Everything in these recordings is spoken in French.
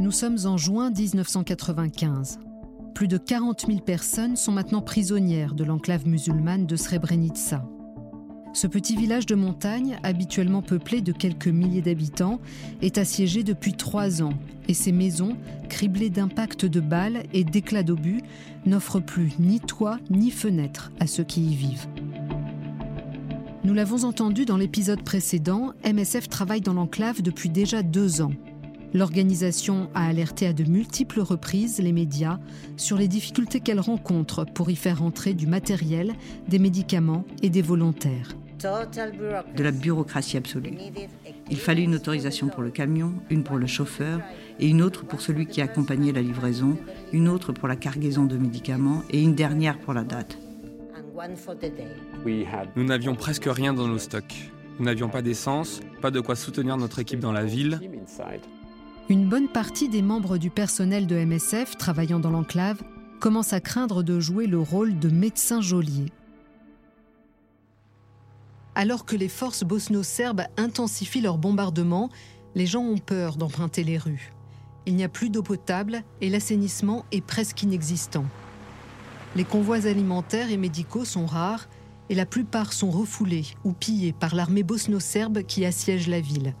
Nous sommes en juin 1995. Plus de 40 000 personnes sont maintenant prisonnières de l'enclave musulmane de Srebrenica. Ce petit village de montagne, habituellement peuplé de quelques milliers d'habitants, est assiégé depuis trois ans et ses maisons, criblées d'impacts de balles et d'éclats d'obus, n'offrent plus ni toit ni fenêtres à ceux qui y vivent. Nous l'avons entendu dans l'épisode précédent, MSF travaille dans l'enclave depuis déjà deux ans. L'organisation a alerté à de multiples reprises les médias sur les difficultés qu'elle rencontre pour y faire entrer du matériel, des médicaments et des volontaires. De la bureaucratie absolue. Il fallait une autorisation pour le camion, une pour le chauffeur et une autre pour celui qui accompagnait la livraison, une autre pour la cargaison de médicaments et une dernière pour la date. Nous n'avions presque rien dans nos stocks. Nous n'avions pas d'essence, pas de quoi soutenir notre équipe dans la ville. Une bonne partie des membres du personnel de MSF travaillant dans l'enclave commencent à craindre de jouer le rôle de médecin geôlier. Alors que les forces bosno-serbes intensifient leurs bombardements, les gens ont peur d'emprunter les rues. Il n'y a plus d'eau potable et l'assainissement est presque inexistant. Les convois alimentaires et médicaux sont rares et la plupart sont refoulés ou pillés par l'armée bosno-serbe qui assiège la ville.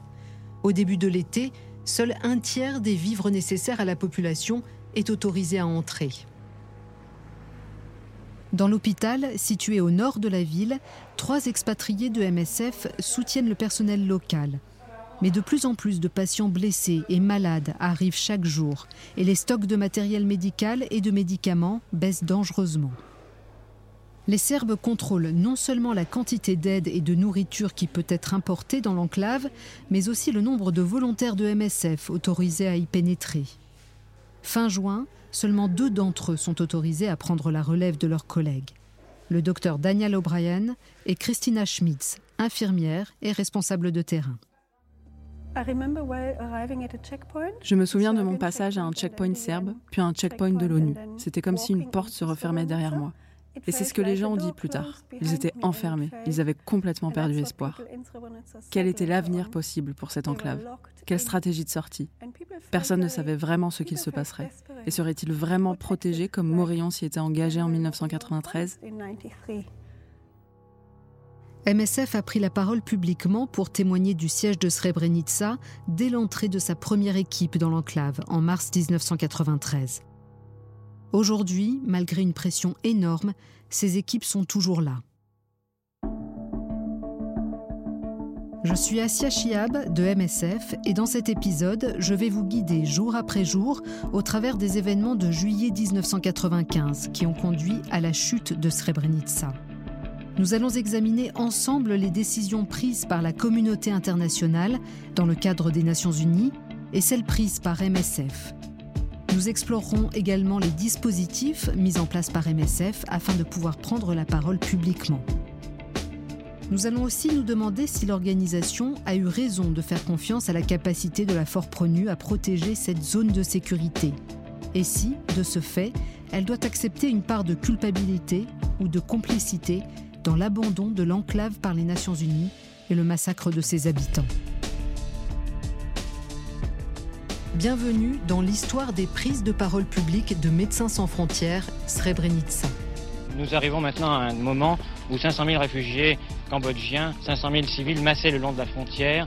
Au début de l'été, seul un tiers des vivres nécessaires à la population est autorisé à entrer. Dans l'hôpital, situé au nord de la ville, trois expatriés de MSF soutiennent le personnel local. Mais de plus en plus de patients blessés et malades arrivent chaque jour et les stocks de matériel médical et de médicaments baissent dangereusement. Les Serbes contrôlent non seulement la quantité d'aide et de nourriture qui peut être importée dans l'enclave, mais aussi le nombre de volontaires de MSF autorisés à y pénétrer. Fin juin, seulement deux d'entre eux sont autorisés à prendre la relève de leurs collègues. Le docteur Daniel O'Brien et Christina Schmitz, infirmière et responsable de terrain. Je me souviens de mon passage à un checkpoint serbe, puis à un checkpoint de l'ONU. C'était comme si une porte se refermait derrière moi. Et c'est ce que les gens ont dit plus tard. Ils étaient enfermés, ils avaient complètement perdu espoir. Quel était l'avenir possible pour cette enclave? Quelle stratégie de sortie? Personne ne savait vraiment ce qu'il se passerait. Et serait-il vraiment protégé comme Morillon s'y était engagé en 1993 MSF a pris la parole publiquement pour témoigner du siège de Srebrenica dès l'entrée de sa première équipe dans l'enclave en mars 1993. Aujourd'hui, malgré une pression énorme, ces équipes sont toujours là. Je suis Asia Chiab de MSF et dans cet épisode, je vais vous guider jour après jour au travers des événements de juillet 1995 qui ont conduit à la chute de Srebrenica. Nous allons examiner ensemble les décisions prises par la communauté internationale dans le cadre des Nations Unies et celles prises par MSF nous explorerons également les dispositifs mis en place par MSF afin de pouvoir prendre la parole publiquement. Nous allons aussi nous demander si l'organisation a eu raison de faire confiance à la capacité de la Fort Prenu à protéger cette zone de sécurité. Et si, de ce fait, elle doit accepter une part de culpabilité ou de complicité dans l'abandon de l'enclave par les Nations Unies et le massacre de ses habitants. Bienvenue dans l'histoire des prises de parole publiques de Médecins sans frontières, Srebrenica. Nous arrivons maintenant à un moment où 500 000 réfugiés cambodgiens, 500 000 civils massés le long de la frontière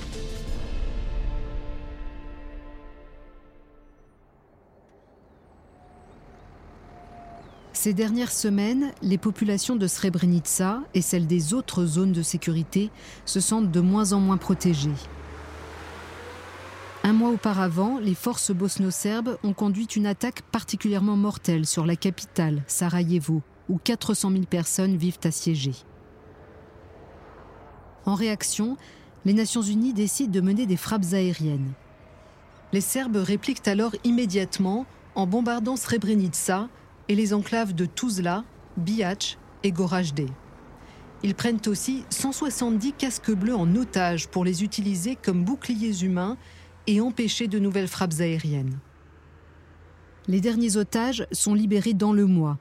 Ces dernières semaines, les populations de Srebrenica et celles des autres zones de sécurité se sentent de moins en moins protégées. Un mois auparavant, les forces bosno-serbes ont conduit une attaque particulièrement mortelle sur la capitale, Sarajevo, où 400 000 personnes vivent assiégées. En réaction, les Nations Unies décident de mener des frappes aériennes. Les Serbes répliquent alors immédiatement en bombardant Srebrenica et les enclaves de Tuzla, Bihac et Gorajdé. Ils prennent aussi 170 casques bleus en otage pour les utiliser comme boucliers humains et empêcher de nouvelles frappes aériennes. Les derniers otages sont libérés dans le mois,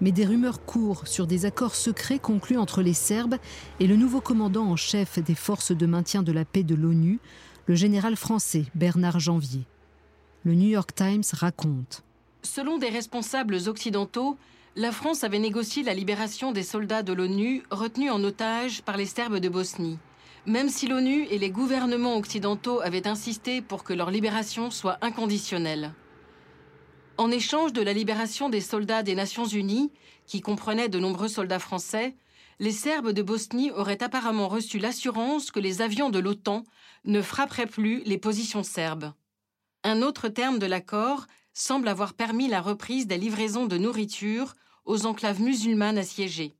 mais des rumeurs courent sur des accords secrets conclus entre les Serbes et le nouveau commandant en chef des forces de maintien de la paix de l'ONU, le général français Bernard Janvier. Le New York Times raconte. Selon des responsables occidentaux, la France avait négocié la libération des soldats de l'ONU retenus en otage par les Serbes de Bosnie, même si l'ONU et les gouvernements occidentaux avaient insisté pour que leur libération soit inconditionnelle. En échange de la libération des soldats des Nations Unies, qui comprenaient de nombreux soldats français, les Serbes de Bosnie auraient apparemment reçu l'assurance que les avions de l'OTAN ne frapperaient plus les positions serbes. Un autre terme de l'accord semble avoir permis la reprise des livraisons de nourriture aux enclaves musulmanes assiégées.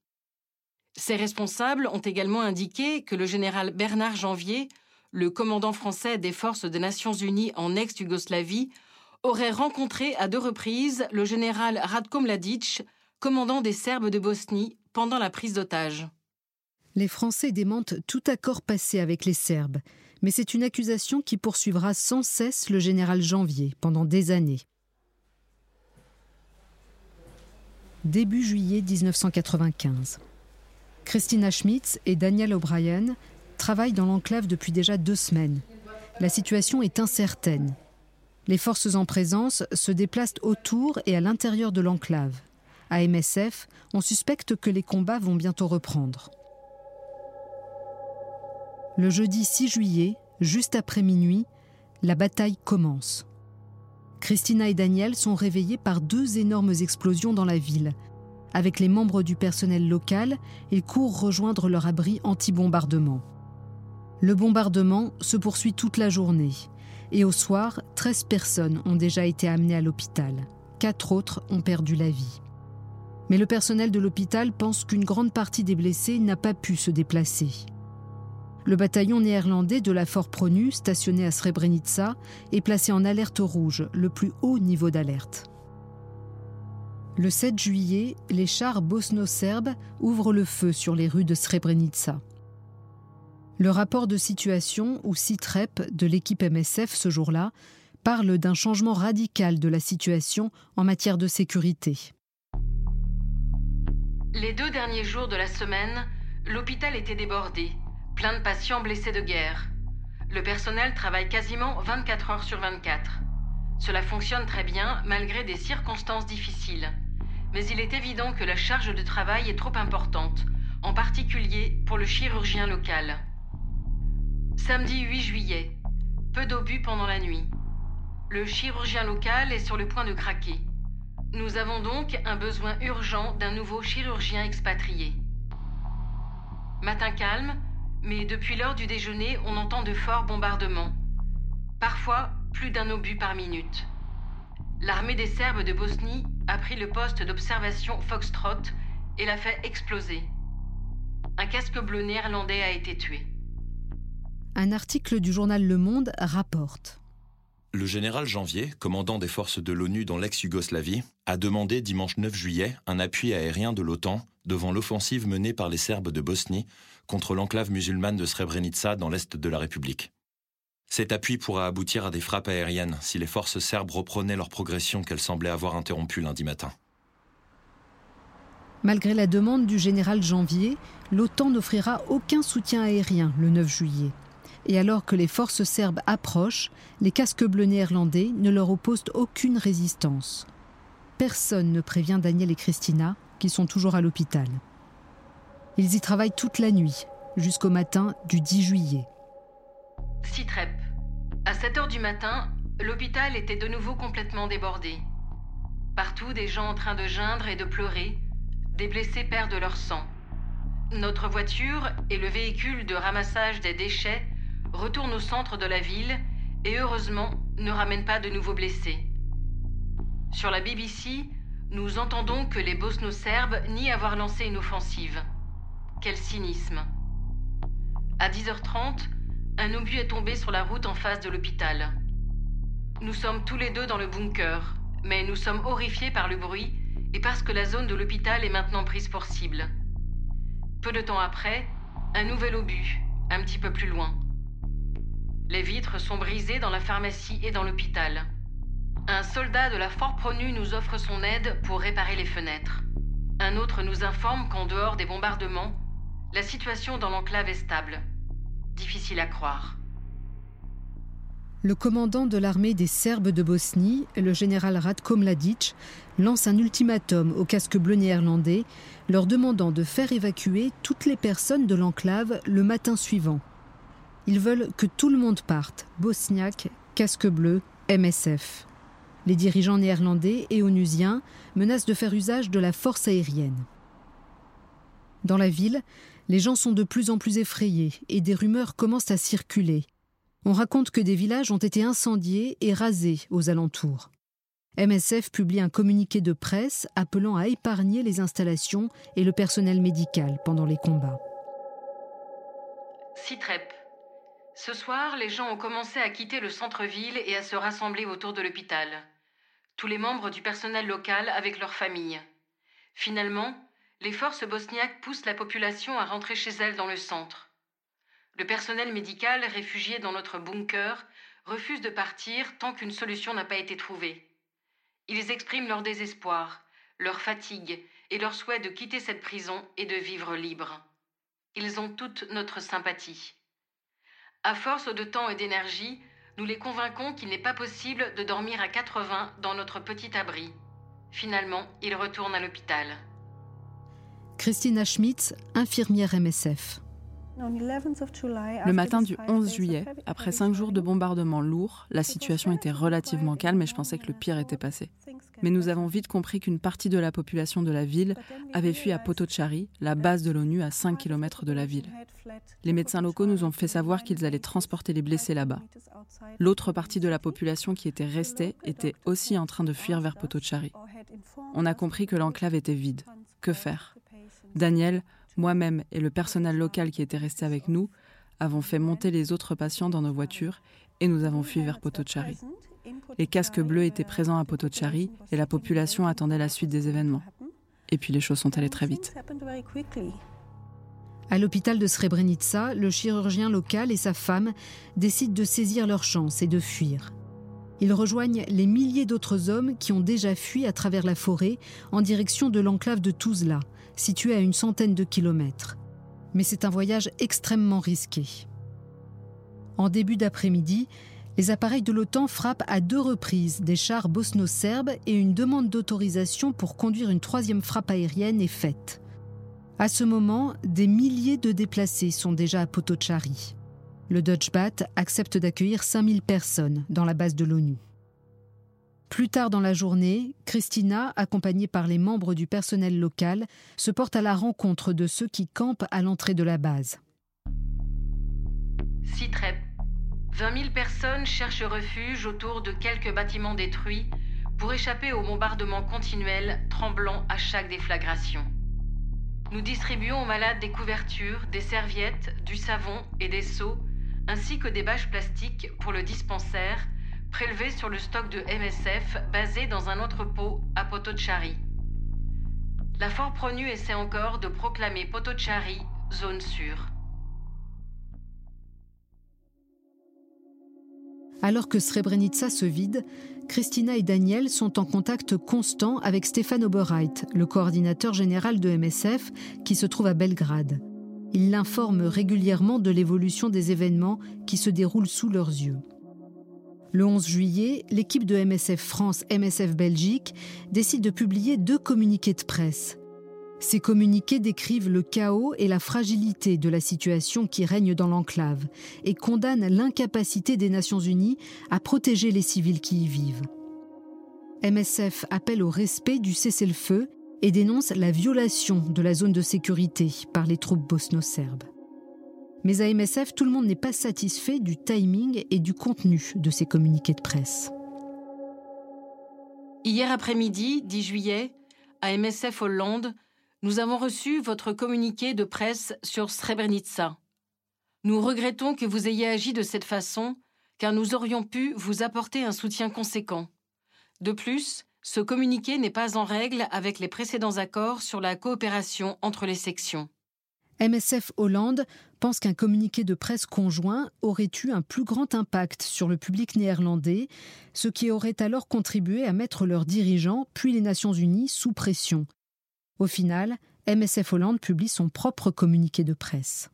Ces responsables ont également indiqué que le général Bernard Janvier, le commandant français des forces des Nations Unies en ex-Yougoslavie, aurait rencontré à deux reprises le général Radko Mladic, commandant des Serbes de Bosnie, pendant la prise d'otage. Les Français démentent tout accord passé avec les Serbes, mais c'est une accusation qui poursuivra sans cesse le général Janvier pendant des années. Début juillet 1995. Christina Schmitz et Daniel O'Brien travaillent dans l'enclave depuis déjà deux semaines. La situation est incertaine. Les forces en présence se déplacent autour et à l'intérieur de l'enclave. À MSF, on suspecte que les combats vont bientôt reprendre. Le jeudi 6 juillet, juste après minuit, la bataille commence. Christina et Daniel sont réveillés par deux énormes explosions dans la ville. Avec les membres du personnel local, ils courent rejoindre leur abri anti-bombardement. Le bombardement se poursuit toute la journée. Et au soir, 13 personnes ont déjà été amenées à l'hôpital. Quatre autres ont perdu la vie. Mais le personnel de l'hôpital pense qu'une grande partie des blessés n'a pas pu se déplacer. Le bataillon néerlandais de la Fort Pronu, stationné à Srebrenica, est placé en alerte rouge, le plus haut niveau d'alerte. Le 7 juillet, les chars bosno-serbes ouvrent le feu sur les rues de Srebrenica. Le rapport de situation, ou CITREP, de l'équipe MSF ce jour-là, parle d'un changement radical de la situation en matière de sécurité. Les deux derniers jours de la semaine, l'hôpital était débordé plein de patients blessés de guerre. Le personnel travaille quasiment 24 heures sur 24. Cela fonctionne très bien malgré des circonstances difficiles. Mais il est évident que la charge de travail est trop importante, en particulier pour le chirurgien local. Samedi 8 juillet. Peu d'obus pendant la nuit. Le chirurgien local est sur le point de craquer. Nous avons donc un besoin urgent d'un nouveau chirurgien expatrié. Matin calme, mais depuis l'heure du déjeuner, on entend de forts bombardements. Parfois, plus d'un obus par minute. L'armée des Serbes de Bosnie a pris le poste d'observation Foxtrot et l'a fait exploser. Un casque bleu néerlandais a été tué. Un article du journal Le Monde rapporte. Le général Janvier, commandant des forces de l'ONU dans l'ex-Yougoslavie, a demandé dimanche 9 juillet un appui aérien de l'OTAN devant l'offensive menée par les Serbes de Bosnie contre l'enclave musulmane de Srebrenica dans l'est de la République. Cet appui pourra aboutir à des frappes aériennes si les forces serbes reprenaient leur progression qu'elles semblaient avoir interrompue lundi matin. Malgré la demande du général Janvier, l'OTAN n'offrira aucun soutien aérien le 9 juillet. Et alors que les forces serbes approchent, les casques bleus néerlandais ne leur opposent aucune résistance. Personne ne prévient Daniel et Christina, qui sont toujours à l'hôpital. Ils y travaillent toute la nuit, jusqu'au matin du 10 juillet. Citrep. À 7 heures du matin, l'hôpital était de nouveau complètement débordé. Partout, des gens en train de geindre et de pleurer, des blessés perdent leur sang. Notre voiture et le véhicule de ramassage des déchets retournent au centre de la ville et heureusement ne ramènent pas de nouveaux blessés. Sur la BBC, nous entendons que les bosno-serbes nient avoir lancé une offensive. Quel cynisme. À 10h30, un obus est tombé sur la route en face de l'hôpital. Nous sommes tous les deux dans le bunker, mais nous sommes horrifiés par le bruit et parce que la zone de l'hôpital est maintenant prise pour cible. Peu de temps après, un nouvel obus, un petit peu plus loin. Les vitres sont brisées dans la pharmacie et dans l'hôpital. Un soldat de la Fort Pronu nous offre son aide pour réparer les fenêtres. Un autre nous informe qu'en dehors des bombardements, la situation dans l'enclave est stable. Difficile à croire. Le commandant de l'armée des Serbes de Bosnie, le général Ratko Mladic, lance un ultimatum aux casques bleus néerlandais, leur demandant de faire évacuer toutes les personnes de l'enclave le matin suivant. Ils veulent que tout le monde parte, bosniaques, casques bleus, MSF. Les dirigeants néerlandais et onusiens menacent de faire usage de la force aérienne. Dans la ville, les gens sont de plus en plus effrayés et des rumeurs commencent à circuler. On raconte que des villages ont été incendiés et rasés aux alentours. MSF publie un communiqué de presse appelant à épargner les installations et le personnel médical pendant les combats. Citrep. Ce soir, les gens ont commencé à quitter le centre-ville et à se rassembler autour de l'hôpital. Tous les membres du personnel local avec leurs familles. Finalement, les forces bosniaques poussent la population à rentrer chez elles dans le centre. Le personnel médical réfugié dans notre bunker refuse de partir tant qu'une solution n'a pas été trouvée. Ils expriment leur désespoir, leur fatigue et leur souhait de quitter cette prison et de vivre libre. Ils ont toute notre sympathie. À force de temps et d'énergie, nous les convainquons qu'il n'est pas possible de dormir à 80 dans notre petit abri. Finalement, ils retournent à l'hôpital. Christina Schmitz, infirmière MSF. Le matin du 11 juillet, après cinq jours de bombardements lourds, la situation était relativement calme et je pensais que le pire était passé. Mais nous avons vite compris qu'une partie de la population de la ville avait fui à Potocari, la base de l'ONU à 5 km de la ville. Les médecins locaux nous ont fait savoir qu'ils allaient transporter les blessés là-bas. L'autre partie de la population qui était restée était aussi en train de fuir vers Potocari. On a compris que l'enclave était vide. Que faire? Daniel, moi-même et le personnel local qui était resté avec nous avons fait monter les autres patients dans nos voitures et nous avons fui vers Potocari. Les casques bleus étaient présents à Potocari et la population attendait la suite des événements. Et puis les choses sont allées très vite. À l'hôpital de Srebrenica, le chirurgien local et sa femme décident de saisir leur chance et de fuir. Ils rejoignent les milliers d'autres hommes qui ont déjà fui à travers la forêt en direction de l'enclave de Tuzla, située à une centaine de kilomètres. Mais c'est un voyage extrêmement risqué. En début d'après-midi, les appareils de l'OTAN frappent à deux reprises des chars bosno-serbes et une demande d'autorisation pour conduire une troisième frappe aérienne est faite. À ce moment, des milliers de déplacés sont déjà à Potocari. Le Dutchbat accepte d'accueillir 5000 personnes dans la base de l'ONU. Plus tard dans la journée, Christina, accompagnée par les membres du personnel local, se porte à la rencontre de ceux qui campent à l'entrée de la base. Citrep. 20 000 personnes cherchent refuge autour de quelques bâtiments détruits pour échapper aux bombardements continuels tremblant à chaque déflagration. Nous distribuons aux malades des couvertures, des serviettes, du savon et des seaux, ainsi que des bâches plastiques pour le dispensaire prélevé sur le stock de MSF basé dans un entrepôt à Potocari. La Fort Pronu essaie encore de proclamer Potocari zone sûre. Alors que Srebrenica se vide, Christina et Daniel sont en contact constant avec Stéphane Oberreit, le coordinateur général de MSF, qui se trouve à Belgrade. Il l'informe régulièrement de l'évolution des événements qui se déroulent sous leurs yeux. Le 11 juillet, l'équipe de MSF France, MSF Belgique décide de publier deux communiqués de presse. Ces communiqués décrivent le chaos et la fragilité de la situation qui règne dans l'enclave et condamnent l'incapacité des Nations Unies à protéger les civils qui y vivent. MSF appelle au respect du cessez-le-feu et dénonce la violation de la zone de sécurité par les troupes bosno-serbes. Mais à MSF, tout le monde n'est pas satisfait du timing et du contenu de ces communiqués de presse. Hier après-midi, 10 juillet, à MSF Hollande, nous avons reçu votre communiqué de presse sur Srebrenica. Nous regrettons que vous ayez agi de cette façon, car nous aurions pu vous apporter un soutien conséquent. De plus, Ce communiqué n'est pas en règle avec les précédents accords sur la coopération entre les sections. MSF Hollande pense qu'un communiqué de presse conjoint aurait eu un plus grand impact sur le public néerlandais, ce qui aurait alors contribué à mettre leurs dirigeants, puis les Nations Unies, sous pression. Au final, MSF Hollande publie son propre communiqué de presse.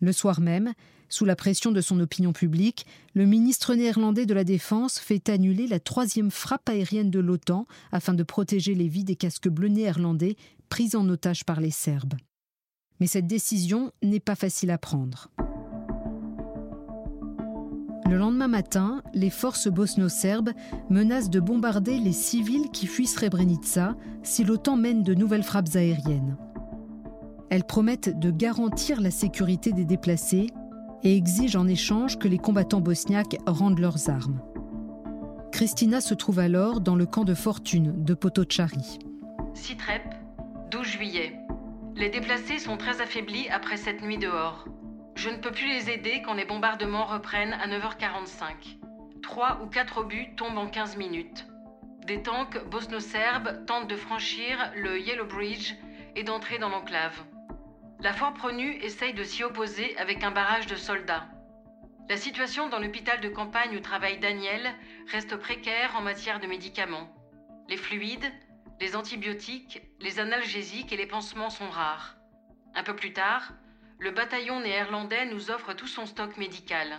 Le soir même, sous la pression de son opinion publique, le ministre néerlandais de la Défense fait annuler la troisième frappe aérienne de l'OTAN afin de protéger les vies des casques bleus néerlandais pris en otage par les Serbes. Mais cette décision n'est pas facile à prendre. Le lendemain matin, les forces bosno-serbes menacent de bombarder les civils qui fuient Srebrenica si l'OTAN mène de nouvelles frappes aériennes. Elles promettent de garantir la sécurité des déplacés et exigent en échange que les combattants bosniaques rendent leurs armes. Christina se trouve alors dans le camp de fortune de Potocari. Sitrep, 12 juillet. Les déplacés sont très affaiblis après cette nuit dehors. Je ne peux plus les aider quand les bombardements reprennent à 9h45. Trois ou quatre obus tombent en 15 minutes. Des tanks bosno-serbes tentent de franchir le Yellow Bridge et d'entrer dans l'enclave. La Fort Pronu essaye de s'y opposer avec un barrage de soldats. La situation dans l'hôpital de campagne où travaille Daniel reste précaire en matière de médicaments. Les fluides, les antibiotiques, les analgésiques et les pansements sont rares. Un peu plus tard, le bataillon néerlandais nous offre tout son stock médical.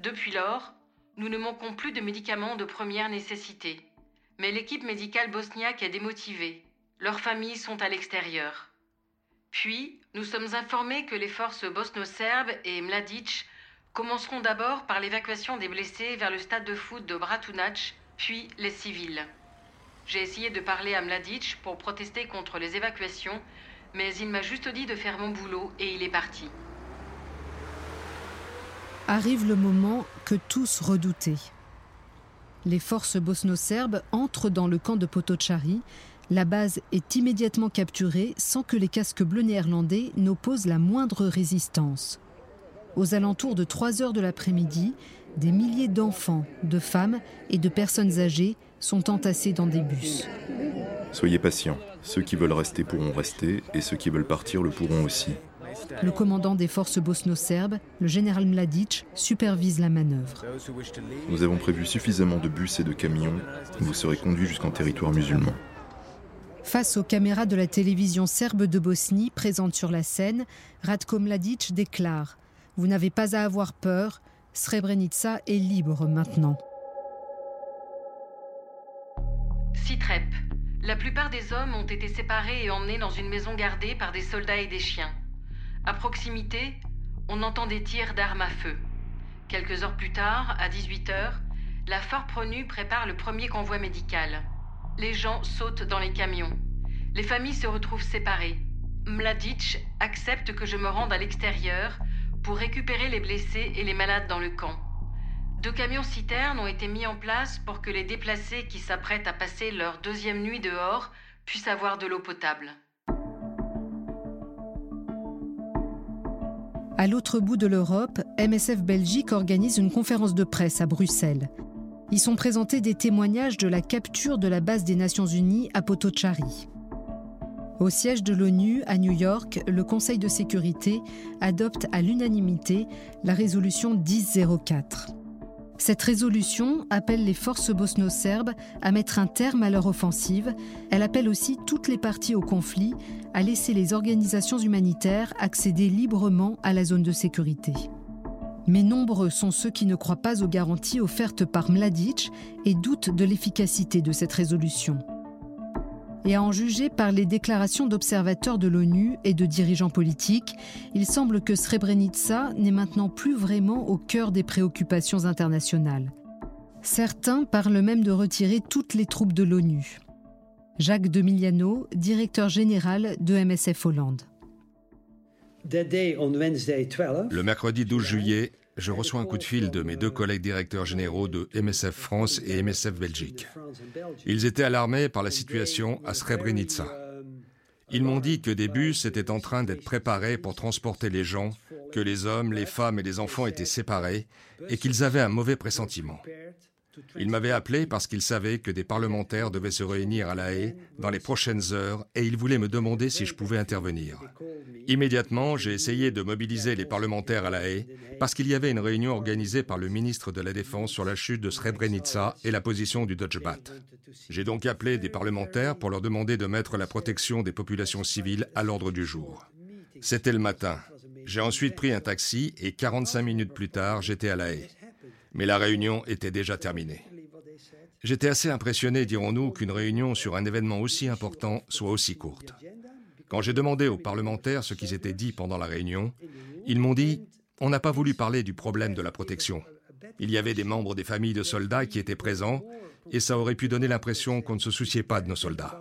Depuis lors, nous ne manquons plus de médicaments de première nécessité. Mais l'équipe médicale bosniaque est démotivée. Leurs familles sont à l'extérieur. Puis, nous sommes informés que les forces bosno-serbes et Mladic commenceront d'abord par l'évacuation des blessés vers le stade de foot de Bratunac, puis les civils. J'ai essayé de parler à Mladic pour protester contre les évacuations, mais il m'a juste dit de faire mon boulot et il est parti. Arrive le moment que tous redoutaient. Les forces bosno-serbes entrent dans le camp de Potocari. La base est immédiatement capturée sans que les casques bleus néerlandais n'opposent la moindre résistance. Aux alentours de 3 heures de l'après-midi, des milliers d'enfants, de femmes et de personnes âgées sont entassés dans des bus. Soyez patients. Ceux qui veulent rester pourront rester et ceux qui veulent partir le pourront aussi. Le commandant des forces bosno-serbes, le général Mladic, supervise la manœuvre. Nous avons prévu suffisamment de bus et de camions. Vous serez conduits jusqu'en territoire musulman. Face aux caméras de la télévision serbe de Bosnie présente sur la scène, Radko Mladic déclare Vous n'avez pas à avoir peur, Srebrenica est libre maintenant. La plupart des hommes ont été séparés et emmenés dans une maison gardée par des soldats et des chiens. À proximité, on entend des tirs d'armes à feu. Quelques heures plus tard, à 18h, la Fort Pronu prépare le premier convoi médical. Les gens sautent dans les camions. Les familles se retrouvent séparées. Mladic accepte que je me rende à l'extérieur pour récupérer les blessés et les malades dans le camp. Deux camions citernes ont été mis en place pour que les déplacés qui s'apprêtent à passer leur deuxième nuit dehors puissent avoir de l'eau potable. À l'autre bout de l'Europe, MSF Belgique organise une conférence de presse à Bruxelles. Y sont présentés des témoignages de la capture de la base des Nations Unies à Potocari. Au siège de l'ONU à New York, le Conseil de sécurité adopte à l'unanimité la résolution 1004. Cette résolution appelle les forces bosno-serbes à mettre un terme à leur offensive. Elle appelle aussi toutes les parties au conflit à laisser les organisations humanitaires accéder librement à la zone de sécurité. Mais nombreux sont ceux qui ne croient pas aux garanties offertes par Mladic et doutent de l'efficacité de cette résolution. Et à en juger par les déclarations d'observateurs de l'ONU et de dirigeants politiques, il semble que Srebrenica n'est maintenant plus vraiment au cœur des préoccupations internationales. Certains parlent même de retirer toutes les troupes de l'ONU. Jacques Demiliano, directeur général de MSF Hollande. Le mercredi 12 juillet, je reçois un coup de fil de mes deux collègues directeurs généraux de MSF France et MSF Belgique. Ils étaient alarmés par la situation à Srebrenica. Ils m'ont dit que des bus étaient en train d'être préparés pour transporter les gens, que les hommes, les femmes et les enfants étaient séparés et qu'ils avaient un mauvais pressentiment. Il m'avait appelé parce qu'il savait que des parlementaires devaient se réunir à La Haye dans les prochaines heures et il voulait me demander si je pouvais intervenir. Immédiatement, j'ai essayé de mobiliser les parlementaires à La Haye parce qu'il y avait une réunion organisée par le ministre de la Défense sur la chute de Srebrenica et la position du Dutch Bat. J'ai donc appelé des parlementaires pour leur demander de mettre la protection des populations civiles à l'ordre du jour. C'était le matin. J'ai ensuite pris un taxi et 45 minutes plus tard, j'étais à La Haye mais la réunion était déjà terminée. J'étais assez impressionné, dirons-nous, qu'une réunion sur un événement aussi important soit aussi courte. Quand j'ai demandé aux parlementaires ce qui s'était dit pendant la réunion, ils m'ont dit On n'a pas voulu parler du problème de la protection. Il y avait des membres des familles de soldats qui étaient présents, et ça aurait pu donner l'impression qu'on ne se souciait pas de nos soldats.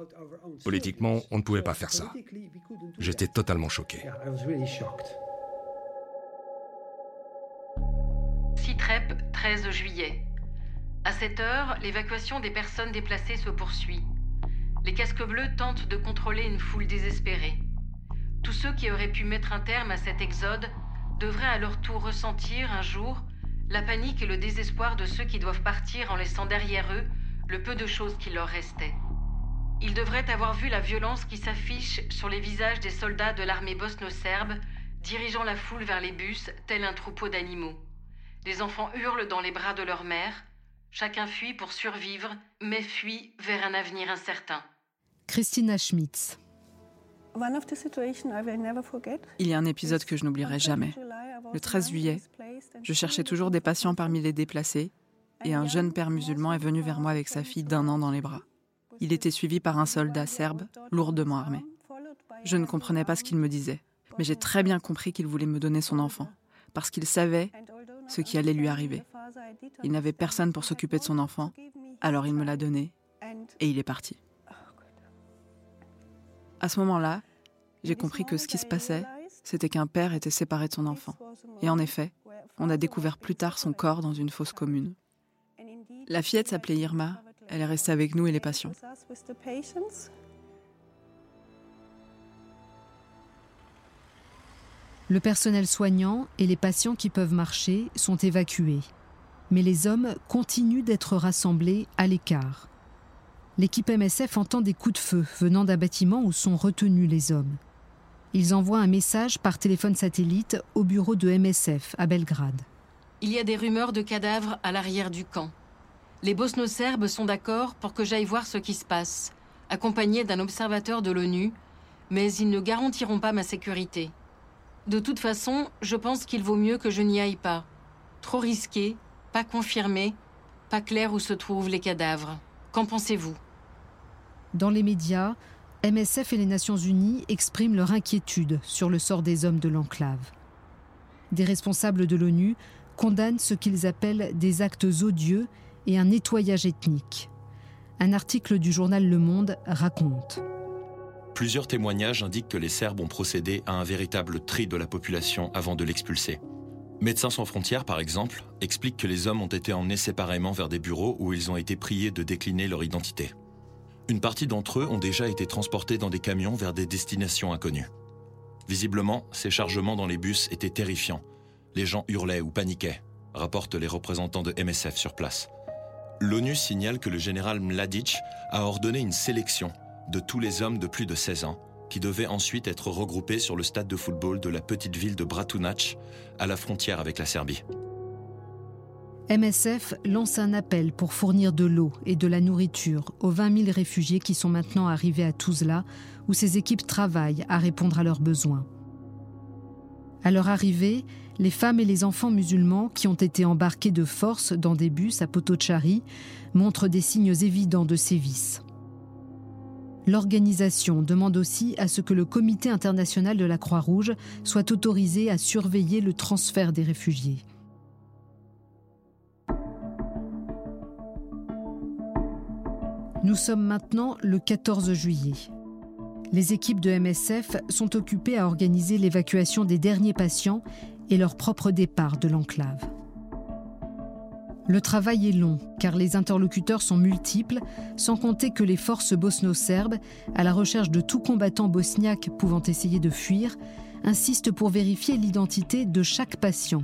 Politiquement, on ne pouvait pas faire ça. J'étais totalement choqué. Citrep, 13 juillet. À cette heure, l'évacuation des personnes déplacées se poursuit. Les casques bleus tentent de contrôler une foule désespérée. Tous ceux qui auraient pu mettre un terme à cet exode devraient à leur tour ressentir un jour la panique et le désespoir de ceux qui doivent partir en laissant derrière eux le peu de choses qui leur restaient. Ils devraient avoir vu la violence qui s'affiche sur les visages des soldats de l'armée bosno-serbe dirigeant la foule vers les bus tel un troupeau d'animaux. Les enfants hurlent dans les bras de leur mère. Chacun fuit pour survivre, mais fuit vers un avenir incertain. Christina Schmitz. Il y a un épisode que je n'oublierai jamais. Le 13 juillet, je cherchais toujours des patients parmi les déplacés et un jeune père musulman est venu vers moi avec sa fille d'un an dans les bras. Il était suivi par un soldat serbe lourdement armé. Je ne comprenais pas ce qu'il me disait, mais j'ai très bien compris qu'il voulait me donner son enfant, parce qu'il savait ce qui allait lui arriver. Il n'avait personne pour s'occuper de son enfant, alors il me l'a donné et il est parti. À ce moment-là, j'ai compris que ce qui se passait, c'était qu'un père était séparé de son enfant. Et en effet, on a découvert plus tard son corps dans une fosse commune. La fillette s'appelait Irma, elle est restée avec nous et les patients. Le personnel soignant et les patients qui peuvent marcher sont évacués. Mais les hommes continuent d'être rassemblés à l'écart. L'équipe MSF entend des coups de feu venant d'un bâtiment où sont retenus les hommes. Ils envoient un message par téléphone satellite au bureau de MSF à Belgrade. Il y a des rumeurs de cadavres à l'arrière du camp. Les bosno-serbes sont d'accord pour que j'aille voir ce qui se passe, accompagné d'un observateur de l'ONU, mais ils ne garantiront pas ma sécurité. De toute façon, je pense qu'il vaut mieux que je n'y aille pas. Trop risqué, pas confirmé, pas clair où se trouvent les cadavres. Qu'en pensez-vous? Dans les médias, MSF et les Nations Unies expriment leur inquiétude sur le sort des hommes de l'enclave. Des responsables de l'ONU condamnent ce qu'ils appellent des actes odieux et un nettoyage ethnique. Un article du journal Le Monde raconte. Plusieurs témoignages indiquent que les Serbes ont procédé à un véritable tri de la population avant de l'expulser. Médecins sans frontières, par exemple, expliquent que les hommes ont été emmenés séparément vers des bureaux où ils ont été priés de décliner leur identité. Une partie d'entre eux ont déjà été transportés dans des camions vers des destinations inconnues. Visiblement, ces chargements dans les bus étaient terrifiants. Les gens hurlaient ou paniquaient, rapportent les représentants de MSF sur place. L'ONU signale que le général Mladic a ordonné une sélection de tous les hommes de plus de 16 ans, qui devaient ensuite être regroupés sur le stade de football de la petite ville de Bratunac, à la frontière avec la Serbie. MSF lance un appel pour fournir de l'eau et de la nourriture aux 20 000 réfugiés qui sont maintenant arrivés à Tuzla, où ces équipes travaillent à répondre à leurs besoins. À leur arrivée, les femmes et les enfants musulmans qui ont été embarqués de force dans des bus à Potocari montrent des signes évidents de sévices. L'organisation demande aussi à ce que le Comité international de la Croix-Rouge soit autorisé à surveiller le transfert des réfugiés. Nous sommes maintenant le 14 juillet. Les équipes de MSF sont occupées à organiser l'évacuation des derniers patients et leur propre départ de l'enclave. Le travail est long, car les interlocuteurs sont multiples, sans compter que les forces bosno-serbes, à la recherche de tout combattant bosniaque pouvant essayer de fuir, insistent pour vérifier l'identité de chaque patient.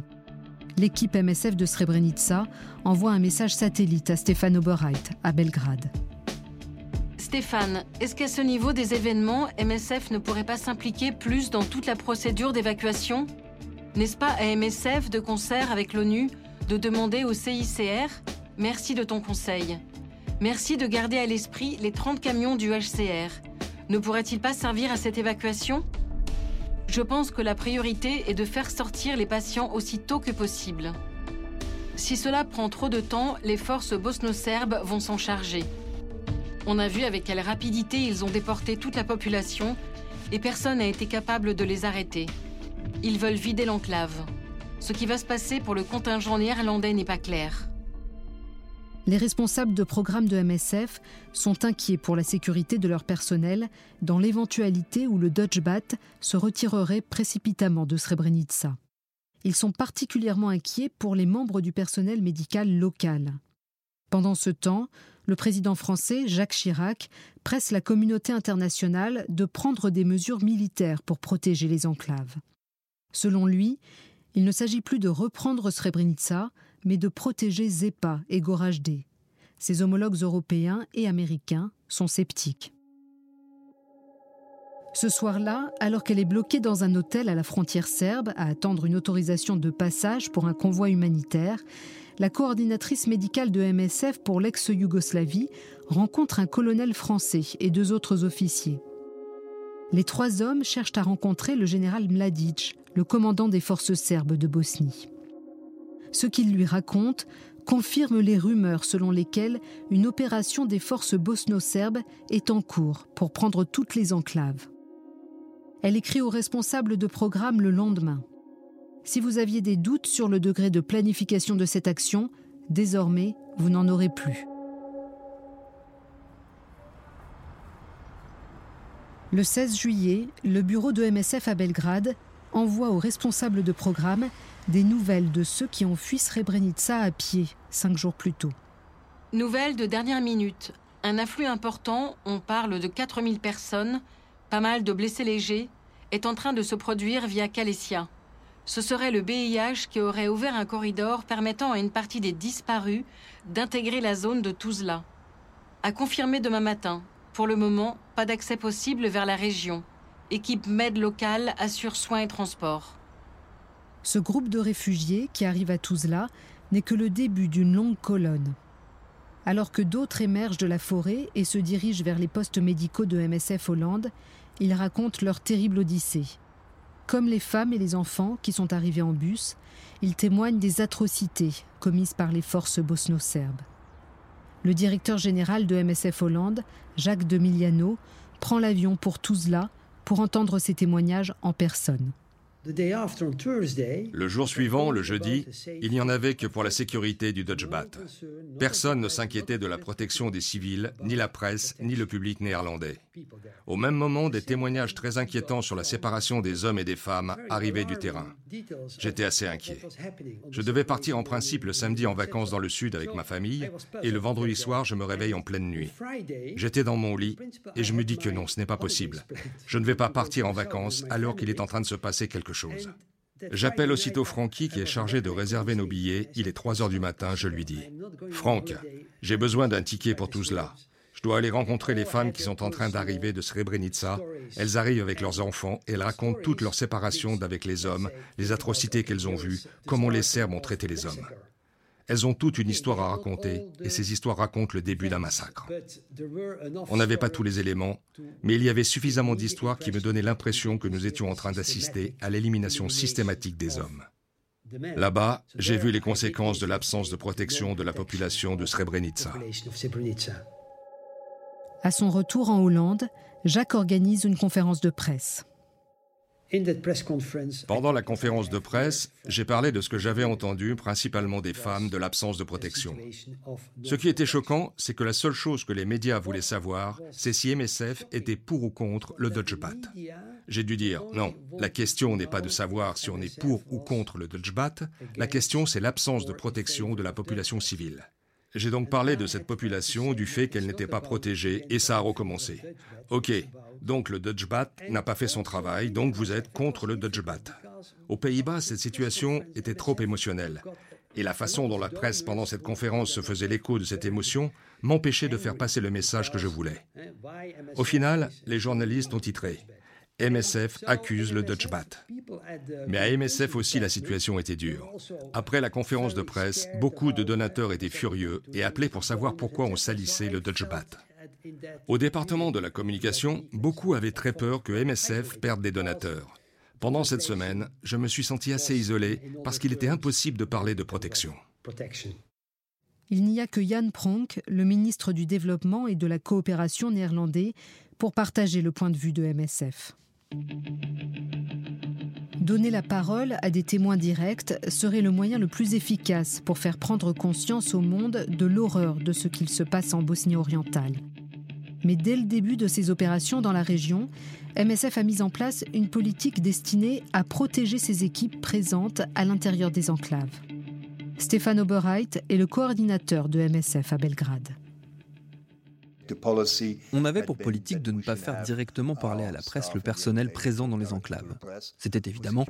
l'équipe MSF de Srebrenica envoie un message satellite à Stéphane Oberheit, à Belgrade. Stéphane, est-ce qu'à ce niveau des événements, MSF ne pourrait pas s'impliquer plus dans toute la procédure d'évacuation? N'est-ce pas à MSF, de concert avec l'ONU, de demander au CICR Merci de ton conseil. Merci de garder à l'esprit les 30 camions du HCR. Ne pourrait-il pas servir à cette évacuation? Je pense que la priorité est de faire sortir les patients aussi tôt que possible. Si cela prend trop de temps, les forces bosno-serbes vont s'en charger. On a vu avec quelle rapidité ils ont déporté toute la population et personne n'a été capable de les arrêter. Ils veulent vider l'enclave. Ce qui va se passer pour le contingent néerlandais n'est pas clair. Les responsables de programmes de MSF sont inquiets pour la sécurité de leur personnel dans l'éventualité où le Dutch Bat se retirerait précipitamment de Srebrenica. Ils sont particulièrement inquiets pour les membres du personnel médical local. Pendant ce temps, le président français, Jacques Chirac, presse la communauté internationale de prendre des mesures militaires pour protéger les enclaves. Selon lui, il ne s'agit plus de reprendre Srebrenica, mais de protéger Zepa et Gorajdé. Ses homologues européens et américains sont sceptiques. Ce soir-là, alors qu'elle est bloquée dans un hôtel à la frontière serbe à attendre une autorisation de passage pour un convoi humanitaire, la coordinatrice médicale de MSF pour l'ex-Yougoslavie rencontre un colonel français et deux autres officiers. Les trois hommes cherchent à rencontrer le général Mladic, le commandant des forces serbes de Bosnie. Ce qu'il lui raconte confirme les rumeurs selon lesquelles une opération des forces bosno-serbes est en cours pour prendre toutes les enclaves. Elle écrit aux responsables de programme le lendemain. Si vous aviez des doutes sur le degré de planification de cette action, désormais, vous n'en aurez plus. Le 16 juillet, le bureau de MSF à Belgrade envoie aux responsables de programme des nouvelles de ceux qui ont fui Srebrenica à pied cinq jours plus tôt. Nouvelles de dernière minute. Un afflux important, on parle de 4000 personnes, pas mal de blessés légers, est en train de se produire via Kalesia. Ce serait le BIH qui aurait ouvert un corridor permettant à une partie des disparus d'intégrer la zone de Tuzla. À confirmer demain matin. Pour le moment, pas d'accès possible vers la région. Équipe MED locale assure soins et transports. Ce groupe de réfugiés qui arrive à Tuzla n'est que le début d'une longue colonne. Alors que d'autres émergent de la forêt et se dirigent vers les postes médicaux de MSF Hollande, ils racontent leur terrible odyssée. Comme les femmes et les enfants qui sont arrivés en bus, ils témoignent des atrocités commises par les forces bosno-serbes. Le directeur général de MSF Hollande, Jacques de Miliano, prend l'avion pour Tuzla pour entendre ces témoignages en personne. Le jour suivant, le jeudi, il n'y en avait que pour la sécurité du Dutch Bat. Personne ne s'inquiétait de la protection des civils, ni la presse, ni le public néerlandais. Au même moment, des témoignages très inquiétants sur la séparation des hommes et des femmes arrivaient du terrain. J'étais assez inquiet. Je devais partir en principe le samedi en vacances dans le sud avec ma famille, et le vendredi soir, je me réveille en pleine nuit. J'étais dans mon lit, et je me dis que non, ce n'est pas possible. Je ne vais pas partir en vacances alors qu'il est en train de se passer quelque chose. J'appelle aussitôt Francky qui est chargé de réserver nos billets. Il est 3 heures du matin, je lui dis Franck, j'ai besoin d'un ticket pour tout cela. Je dois aller rencontrer les femmes qui sont en train d'arriver de Srebrenica. Elles arrivent avec leurs enfants et elles racontent toute leur séparation d'avec les hommes, les atrocités qu'elles ont vues, comment les Serbes ont traité les hommes. Elles ont toute une histoire à raconter, et ces histoires racontent le début d'un massacre. On n'avait pas tous les éléments, mais il y avait suffisamment d'histoires qui me donnaient l'impression que nous étions en train d'assister à l'élimination systématique des hommes. Là-bas, j'ai vu les conséquences de l'absence de protection de la population de Srebrenica. À son retour en Hollande, Jacques organise une conférence de presse. Pendant la conférence de presse, j'ai parlé de ce que j'avais entendu, principalement des femmes, de l'absence de protection. Ce qui était choquant, c'est que la seule chose que les médias voulaient savoir, c'est si MSF était pour ou contre le Dutch Bat. J'ai dû dire, non, la question n'est pas de savoir si on est pour ou contre le Dutch Bat, la question c'est l'absence de protection de la population civile. J'ai donc parlé de cette population, du fait qu'elle n'était pas protégée, et ça a recommencé. Ok, donc le Dutch Bat n'a pas fait son travail, donc vous êtes contre le Dutch Bat. Aux Pays-Bas, cette situation était trop émotionnelle. Et la façon dont la presse pendant cette conférence se faisait l'écho de cette émotion m'empêchait de faire passer le message que je voulais. Au final, les journalistes ont titré MSF accuse le Dutch Bat. Mais à MSF aussi, la situation était dure. Après la conférence de presse, beaucoup de donateurs étaient furieux et appelaient pour savoir pourquoi on salissait le Dutch Bat. Au département de la communication, beaucoup avaient très peur que MSF perde des donateurs. Pendant cette semaine, je me suis senti assez isolé parce qu'il était impossible de parler de protection. Il n'y a que Jan Pronk, le ministre du Développement et de la Coopération néerlandais, pour partager le point de vue de MSF. Donner la parole à des témoins directs serait le moyen le plus efficace pour faire prendre conscience au monde de l'horreur de ce qu'il se passe en Bosnie orientale. Mais dès le début de ses opérations dans la région, MSF a mis en place une politique destinée à protéger ses équipes présentes à l'intérieur des enclaves. Stéphane Oberheit est le coordinateur de MSF à Belgrade. On avait pour politique de ne pas faire directement parler à la presse le personnel présent dans les enclaves. C'était évidemment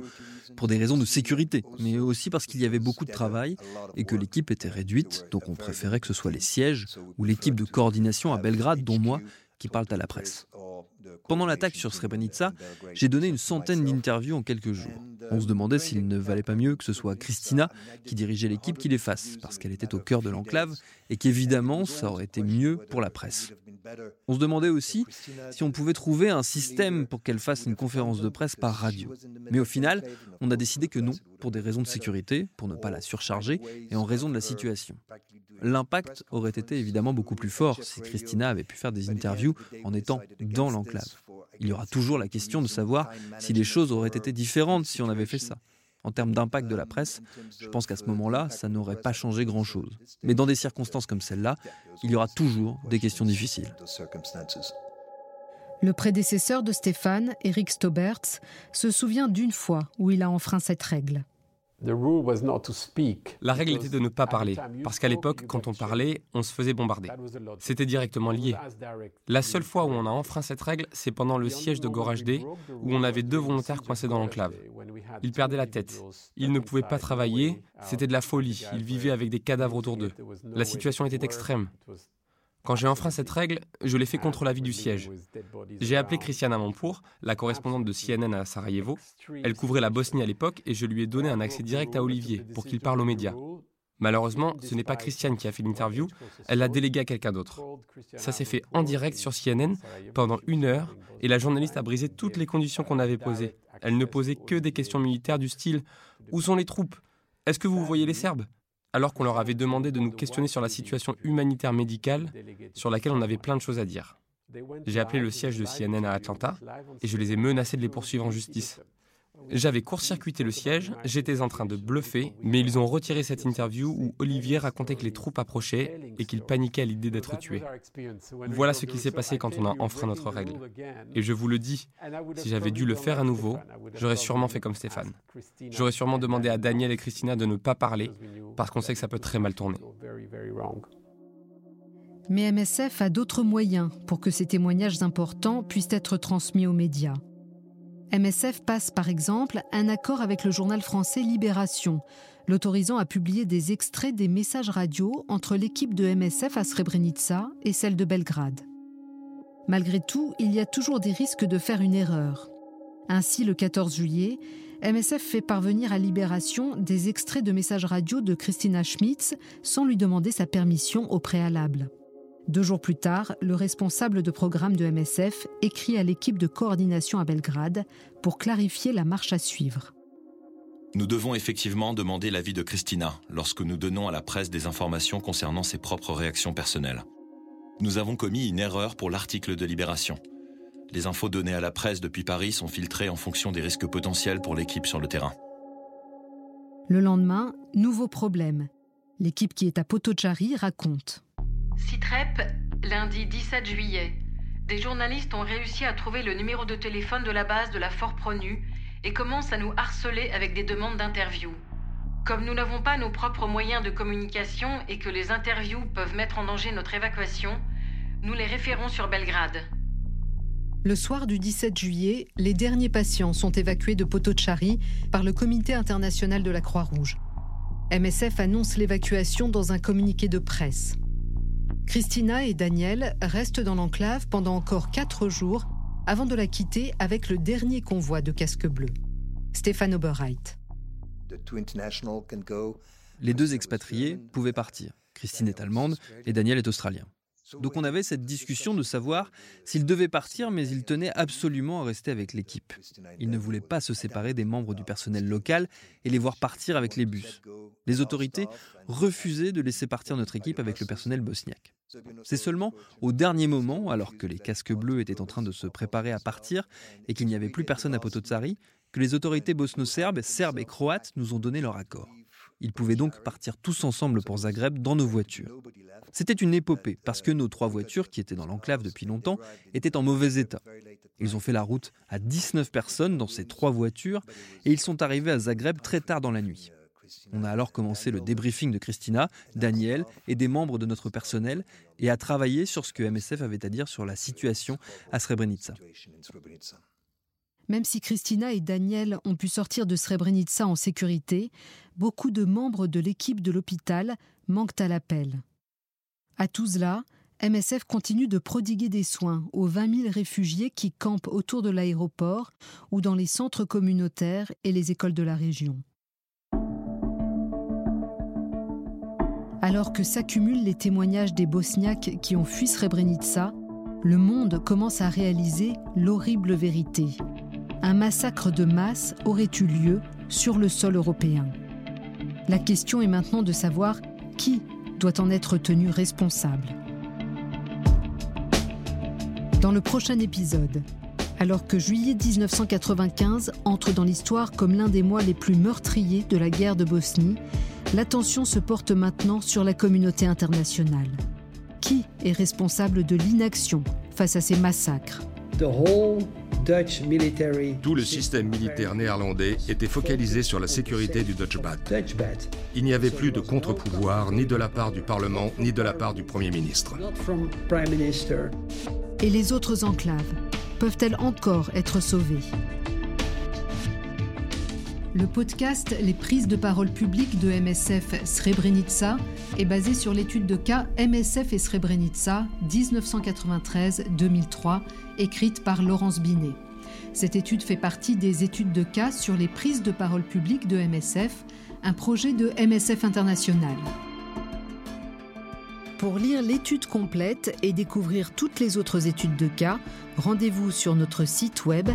pour des raisons de sécurité, mais aussi parce qu'il y avait beaucoup de travail et que l'équipe était réduite, donc on préférait que ce soit les sièges ou l'équipe de coordination à Belgrade, dont moi, qui parlent à la presse. Pendant l'attaque sur Srebrenica, j'ai donné une centaine d'interviews en quelques jours. On se demandait s'il ne valait pas mieux que ce soit Christina qui dirigeait l'équipe qui les fasse, parce qu'elle était au cœur de l'enclave et qu'évidemment, ça aurait été mieux pour la presse. On se demandait aussi si on pouvait trouver un système pour qu'elle fasse une conférence de presse par radio. Mais au final, on a décidé que non, pour des raisons de sécurité, pour ne pas la surcharger et en raison de la situation. L'impact aurait été évidemment beaucoup plus fort si Christina avait pu faire des interviews en étant dans l'enclave. Il y aura toujours la question de savoir si les choses auraient été différentes si on avait En termes d'impact de la presse, je pense qu'à ce moment-là, ça n'aurait pas changé grand-chose. Mais dans des circonstances comme celle-là, il y aura toujours des questions difficiles. Le prédécesseur de Stéphane, Eric Stoberts, se souvient d'une fois où il a enfreint cette règle. La règle était de ne pas parler, parce qu'à l'époque, quand on parlait, on se faisait bombarder. C'était directement lié. La seule fois où on a enfreint cette règle, c'est pendant le siège de Gorajde, où on avait deux volontaires coincés dans l'enclave. Ils perdaient la tête. Ils ne pouvaient pas travailler, c'était de la folie. Ils vivaient avec des cadavres autour d'eux. La situation était extrême. Quand j'ai enfreint cette règle, je l'ai fait contre l'avis du siège. J'ai appelé Christiana Mampour, la correspondante de CNN à Sarajevo. Elle couvrait la Bosnie à l'époque et je lui ai donné un accès direct à Olivier pour qu'il parle aux médias. Malheureusement, ce n'est pas Christiane qui a fait l'interview, elle l'a délégué à quelqu'un d'autre. Ça s'est fait en direct sur CNN pendant une heure et la journaliste a brisé toutes les conditions qu'on avait posées. Elle ne posait que des questions militaires du style Où sont les troupes? Est-ce que vous voyez les Serbes? Alors qu'on leur avait demandé de nous questionner sur la situation humanitaire médicale, sur laquelle on avait plein de choses à dire. J'ai appelé le siège de CNN à Atlanta et je les ai menacés de les poursuivre en justice. J'avais court-circuité le siège, j'étais en train de bluffer, mais ils ont retiré cette interview où Olivier racontait que les troupes approchaient et qu'il paniquait à l'idée d'être tué. Voilà ce qui s'est passé quand on a enfreint notre règle. Et je vous le dis, si j'avais dû le faire à nouveau, j'aurais sûrement fait comme Stéphane. J'aurais sûrement demandé à Daniel et Christina de ne pas parler, parce qu'on sait que ça peut très mal tourner. Mais MSF a d'autres moyens pour que ces témoignages importants puissent être transmis aux médias. MSF passe par exemple un accord avec le journal français Libération, l'autorisant à publier des extraits des messages radio entre l'équipe de MSF à Srebrenica et celle de Belgrade. Malgré tout, il y a toujours des risques de faire une erreur. Ainsi, le 14 juillet, MSF fait parvenir à Libération des extraits de messages radio de Christina Schmitz sans lui demander sa permission au préalable. Deux jours plus tard, le responsable de programme de MSF écrit à l'équipe de coordination à Belgrade pour clarifier la marche à suivre. Nous devons effectivement demander l'avis de Christina lorsque nous donnons à la presse des informations concernant ses propres réactions personnelles. Nous avons commis une erreur pour l'article de Libération. Les infos données à la presse depuis Paris sont filtrées en fonction des risques potentiels pour l'équipe sur le terrain. Le lendemain, nouveau problème. L'équipe qui est à Potocari raconte. Citrep, lundi 17 juillet. Des journalistes ont réussi à trouver le numéro de téléphone de la base de la Fort Pronu et commencent à nous harceler avec des demandes d'interview. Comme nous n'avons pas nos propres moyens de communication et que les interviews peuvent mettre en danger notre évacuation, nous les référons sur Belgrade. Le soir du 17 juillet, les derniers patients sont évacués de Potocari par le Comité international de la Croix-Rouge. MSF annonce l'évacuation dans un communiqué de presse. Christina et Daniel restent dans l'enclave pendant encore quatre jours avant de la quitter avec le dernier convoi de casques bleus. Stéphane Oberreit. Les deux expatriés pouvaient partir. Christine est allemande et Daniel est australien. Donc on avait cette discussion de savoir s'il devait partir, mais il tenait absolument à rester avec l'équipe. Il ne voulait pas se séparer des membres du personnel local et les voir partir avec les bus. Les autorités refusaient de laisser partir notre équipe avec le personnel bosniaque. C'est seulement au dernier moment, alors que les casques bleus étaient en train de se préparer à partir et qu'il n'y avait plus personne à Potocari, que les autorités bosno-serbes, serbes et croates nous ont donné leur accord. Ils pouvaient donc partir tous ensemble pour Zagreb dans nos voitures. C'était une épopée parce que nos trois voitures, qui étaient dans l'enclave depuis longtemps, étaient en mauvais état. Ils ont fait la route à 19 personnes dans ces trois voitures et ils sont arrivés à Zagreb très tard dans la nuit. On a alors commencé le débriefing de Christina, Daniel et des membres de notre personnel et a travaillé sur ce que MSF avait à dire sur la situation à Srebrenica. Même si Christina et Daniel ont pu sortir de Srebrenica en sécurité, beaucoup de membres de l'équipe de l'hôpital manquent à l'appel. À Tuzla, MSF continue de prodiguer des soins aux 20 000 réfugiés qui campent autour de l'aéroport ou dans les centres communautaires et les écoles de la région. Alors que s'accumulent les témoignages des Bosniaques qui ont fui Srebrenica, le monde commence à réaliser l'horrible vérité un massacre de masse aurait eu lieu sur le sol européen. La question est maintenant de savoir qui doit en être tenu responsable. Dans le prochain épisode, alors que juillet 1995 entre dans l'histoire comme l'un des mois les plus meurtriers de la guerre de Bosnie, l'attention se porte maintenant sur la communauté internationale. Qui est responsable de l'inaction face à ces massacres? Tout le système militaire néerlandais était focalisé sur la sécurité du Dutch Bat. Il n'y avait plus de contre-pouvoir ni de la part du Parlement ni de la part du Premier ministre. Et les autres enclaves peuvent-elles encore être sauvées? Le podcast Les prises de parole publiques de MSF Srebrenica est basé sur l'étude de cas MSF et Srebrenica 1993-2003, écrite par Laurence Binet. Cette étude fait partie des études de cas sur les prises de parole publiques de MSF, un projet de MSF International. Pour lire l'étude complète et découvrir toutes les autres études de cas, rendez-vous sur notre site web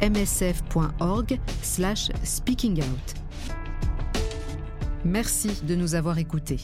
msf.org/speakingout. Merci de nous avoir écoutés.